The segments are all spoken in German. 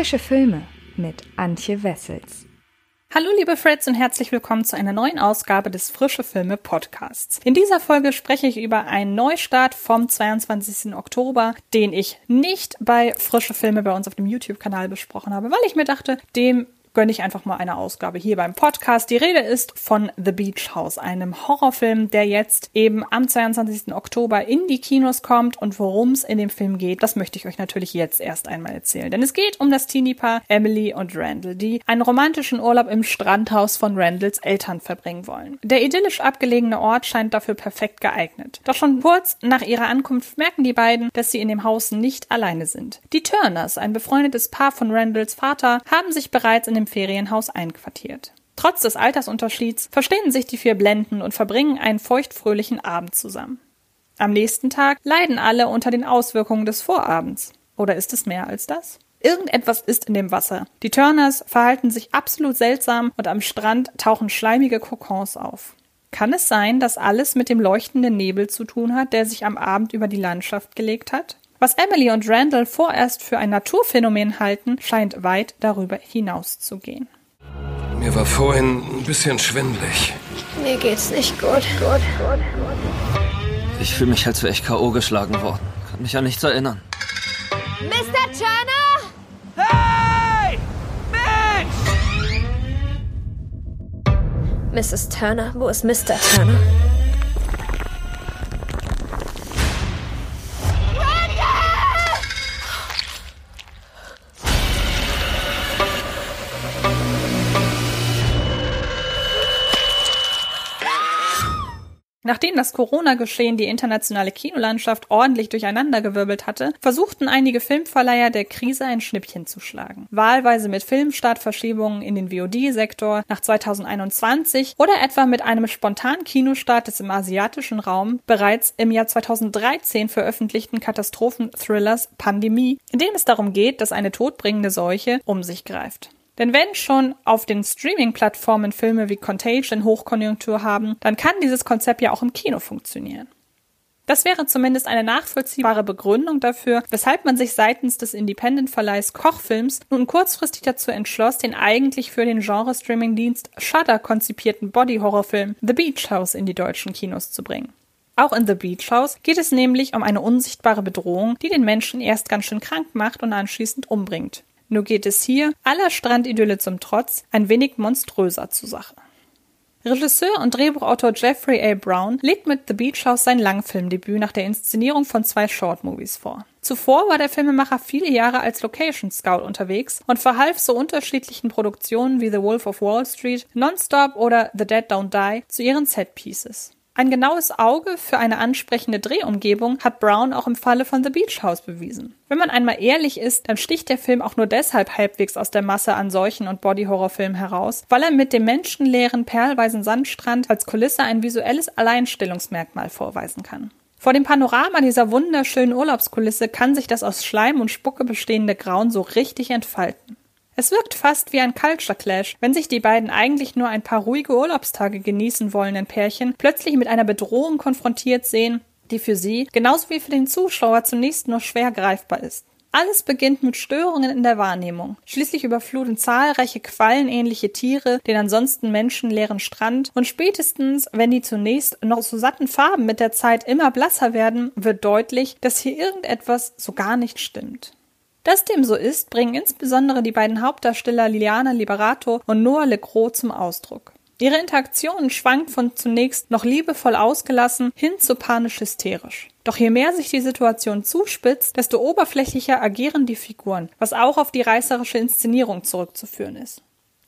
Frische Filme mit Antje Wessels. Hallo liebe Freds und herzlich willkommen zu einer neuen Ausgabe des Frische Filme Podcasts. In dieser Folge spreche ich über einen Neustart vom 22. Oktober, den ich nicht bei Frische Filme bei uns auf dem YouTube-Kanal besprochen habe, weil ich mir dachte, dem gönne ich einfach mal eine Ausgabe hier beim Podcast. Die Rede ist von The Beach House, einem Horrorfilm, der jetzt eben am 22. Oktober in die Kinos kommt und worum es in dem Film geht, das möchte ich euch natürlich jetzt erst einmal erzählen. Denn es geht um das Teenie-Paar Emily und Randall, die einen romantischen Urlaub im Strandhaus von Randalls Eltern verbringen wollen. Der idyllisch abgelegene Ort scheint dafür perfekt geeignet. Doch schon kurz nach ihrer Ankunft merken die beiden, dass sie in dem Haus nicht alleine sind. Die Turners, ein befreundetes Paar von Randalls Vater, haben sich bereits in dem Ferienhaus einquartiert. Trotz des Altersunterschieds verstehen sich die vier Blenden und verbringen einen feuchtfröhlichen Abend zusammen. Am nächsten Tag leiden alle unter den Auswirkungen des Vorabends. Oder ist es mehr als das? Irgendetwas ist in dem Wasser. Die Turners verhalten sich absolut seltsam und am Strand tauchen schleimige Kokons auf. Kann es sein, dass alles mit dem leuchtenden Nebel zu tun hat, der sich am Abend über die Landschaft gelegt hat? Was Emily und Randall vorerst für ein Naturphänomen halten, scheint weit darüber hinauszugehen. Mir war vorhin ein bisschen schwindlig. Mir geht's nicht gut. gut, gut, gut. Ich fühle mich, als wäre ich K.O. geschlagen worden. Kann mich an nichts erinnern. Mr. Turner? Hey! Mensch! Mrs. Turner? Wo ist Mr. Turner? Nachdem das Corona-Geschehen die internationale Kinolandschaft ordentlich durcheinandergewirbelt hatte, versuchten einige Filmverleiher der Krise ein Schnippchen zu schlagen. Wahlweise mit Filmstartverschiebungen in den VOD-Sektor nach 2021 oder etwa mit einem spontanen Kinostart des im asiatischen Raum bereits im Jahr 2013 veröffentlichten Katastrophenthrillers Pandemie, in dem es darum geht, dass eine todbringende Seuche um sich greift. Denn wenn schon auf den Streaming-Plattformen Filme wie Contagion Hochkonjunktur haben, dann kann dieses Konzept ja auch im Kino funktionieren. Das wäre zumindest eine nachvollziehbare Begründung dafür, weshalb man sich seitens des Independent-Verleihs Kochfilms nun kurzfristig dazu entschloss, den eigentlich für den Genre-Streaming-Dienst Shudder konzipierten Body-Horrorfilm The Beach House in die deutschen Kinos zu bringen. Auch in The Beach House geht es nämlich um eine unsichtbare Bedrohung, die den Menschen erst ganz schön krank macht und anschließend umbringt. Nur geht es hier, aller Strandidylle zum Trotz, ein wenig monströser zur Sache. Regisseur und Drehbuchautor Jeffrey A. Brown legt mit The Beach House sein Langfilmdebüt nach der Inszenierung von zwei Shortmovies vor. Zuvor war der Filmemacher viele Jahre als Location Scout unterwegs und verhalf so unterschiedlichen Produktionen wie The Wolf of Wall Street, Nonstop oder The Dead Don't Die zu ihren Setpieces. Ein genaues Auge für eine ansprechende Drehumgebung hat Brown auch im Falle von The Beach House bewiesen. Wenn man einmal ehrlich ist, dann sticht der Film auch nur deshalb halbwegs aus der Masse an solchen und Body-Horror-Filmen heraus, weil er mit dem menschenleeren, perlweisen Sandstrand als Kulisse ein visuelles Alleinstellungsmerkmal vorweisen kann. Vor dem Panorama dieser wunderschönen Urlaubskulisse kann sich das aus Schleim und Spucke bestehende Grauen so richtig entfalten. Es wirkt fast wie ein Culture Clash, wenn sich die beiden eigentlich nur ein paar ruhige Urlaubstage genießen wollenden Pärchen plötzlich mit einer Bedrohung konfrontiert sehen, die für sie, genauso wie für den Zuschauer, zunächst nur schwer greifbar ist. Alles beginnt mit Störungen in der Wahrnehmung. Schließlich überfluten zahlreiche quallenähnliche Tiere den ansonsten menschenleeren Strand und spätestens, wenn die zunächst noch so satten Farben mit der Zeit immer blasser werden, wird deutlich, dass hier irgendetwas so gar nicht stimmt. Dass dem so ist, bringen insbesondere die beiden Hauptdarsteller Liliana Liberato und Noah Legros zum Ausdruck. Ihre Interaktion schwankt von zunächst noch liebevoll ausgelassen hin zu panisch hysterisch. Doch je mehr sich die Situation zuspitzt, desto oberflächlicher agieren die Figuren, was auch auf die reißerische Inszenierung zurückzuführen ist.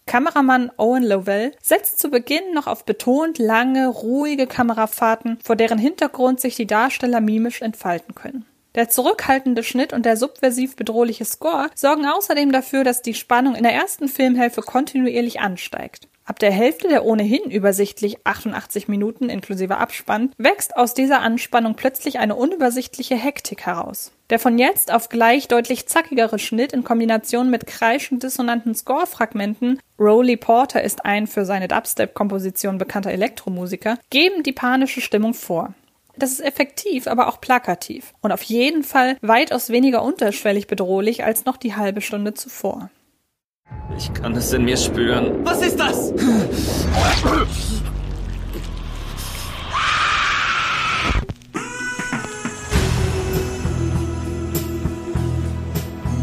Kameramann Owen Lovell setzt zu Beginn noch auf betont lange, ruhige Kamerafahrten, vor deren Hintergrund sich die Darsteller mimisch entfalten können. Der zurückhaltende Schnitt und der subversiv bedrohliche Score sorgen außerdem dafür, dass die Spannung in der ersten Filmhälfte kontinuierlich ansteigt. Ab der Hälfte der ohnehin übersichtlich 88 Minuten inklusive Abspann wächst aus dieser Anspannung plötzlich eine unübersichtliche Hektik heraus. Der von jetzt auf gleich deutlich zackigere Schnitt in Kombination mit kreischend dissonanten Score-Fragmenten Rowley Porter ist ein für seine Dubstep-Komposition bekannter Elektromusiker, geben die panische Stimmung vor. Das ist effektiv, aber auch plakativ. Und auf jeden Fall weitaus weniger unterschwellig bedrohlich als noch die halbe Stunde zuvor. Ich kann es in mir spüren. Was ist das?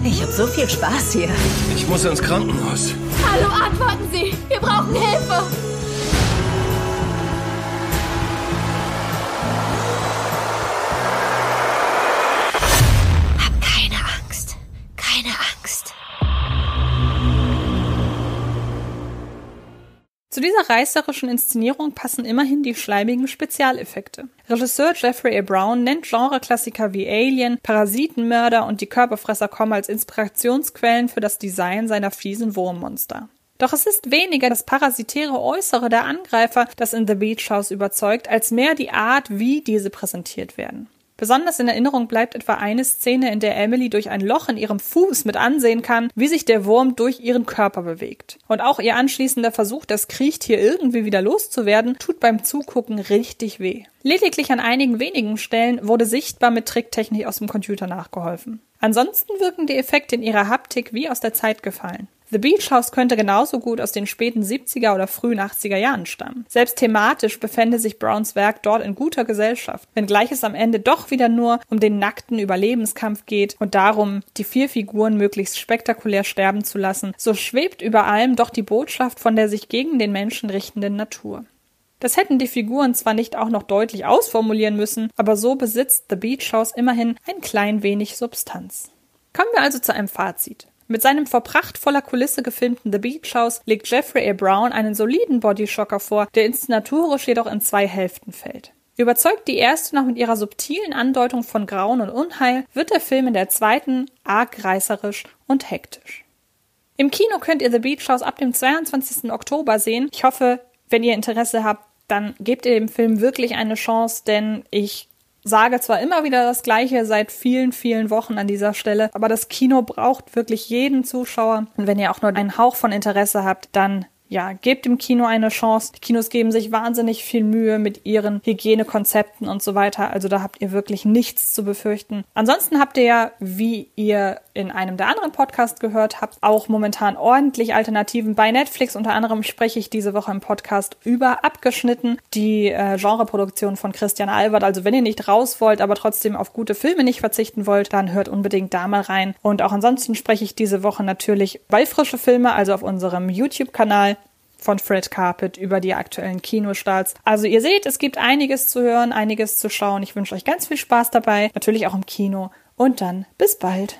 Ich habe so viel Spaß hier. Ich muss ins Krankenhaus. Hallo, antworten Sie! Wir brauchen Hilfe! Zu dieser reißerischen Inszenierung passen immerhin die schleimigen Spezialeffekte. Regisseur Jeffrey A. Brown nennt Genreklassiker wie Alien, Parasitenmörder und die Körperfresser kommen als Inspirationsquellen für das Design seiner fiesen Wurmmonster. Doch es ist weniger das parasitäre Äußere der Angreifer, das in The Beach House überzeugt, als mehr die Art, wie diese präsentiert werden. Besonders in Erinnerung bleibt etwa eine Szene, in der Emily durch ein Loch in ihrem Fuß mit ansehen kann, wie sich der Wurm durch ihren Körper bewegt. Und auch ihr anschließender Versuch, das Kriechtier irgendwie wieder loszuwerden, tut beim Zugucken richtig weh. Lediglich an einigen wenigen Stellen wurde sichtbar mit Tricktechnik aus dem Computer nachgeholfen. Ansonsten wirken die Effekte in ihrer Haptik wie aus der Zeit gefallen. The Beach House könnte genauso gut aus den späten 70er oder frühen 80er Jahren stammen. Selbst thematisch befände sich Browns Werk dort in guter Gesellschaft, wenngleich es am Ende doch wieder nur um den nackten Überlebenskampf geht und darum, die vier Figuren möglichst spektakulär sterben zu lassen, so schwebt über allem doch die Botschaft von der sich gegen den Menschen richtenden Natur. Das hätten die Figuren zwar nicht auch noch deutlich ausformulieren müssen, aber so besitzt The Beach House immerhin ein klein wenig Substanz. Kommen wir also zu einem Fazit. Mit seinem vor prachtvoller Kulisse gefilmten The Beach House legt Jeffrey A. Brown einen soliden Bodyshocker vor, der inszenatorisch jedoch in zwei Hälften fällt. Überzeugt die erste noch mit ihrer subtilen Andeutung von Grauen und Unheil, wird der Film in der zweiten arg reißerisch und hektisch. Im Kino könnt ihr The Beach House ab dem 22. Oktober sehen. Ich hoffe, wenn ihr Interesse habt, dann gebt ihr dem Film wirklich eine Chance, denn ich sage zwar immer wieder das Gleiche seit vielen, vielen Wochen an dieser Stelle, aber das Kino braucht wirklich jeden Zuschauer. Und wenn ihr auch nur einen Hauch von Interesse habt, dann ja, gebt dem Kino eine Chance. Die Kinos geben sich wahnsinnig viel Mühe mit ihren Hygienekonzepten und so weiter. Also da habt ihr wirklich nichts zu befürchten. Ansonsten habt ihr ja, wie ihr in einem der anderen Podcasts gehört habt, auch momentan ordentlich Alternativen bei Netflix. Unter anderem spreche ich diese Woche im Podcast über Abgeschnitten, die äh, Genreproduktion von Christian Albert. Also wenn ihr nicht raus wollt, aber trotzdem auf gute Filme nicht verzichten wollt, dann hört unbedingt da mal rein. Und auch ansonsten spreche ich diese Woche natürlich bei frische Filme, also auf unserem YouTube-Kanal von Fred Carpet über die aktuellen Kinostarts. Also ihr seht, es gibt einiges zu hören, einiges zu schauen. Ich wünsche euch ganz viel Spaß dabei, natürlich auch im Kino. Und dann bis bald.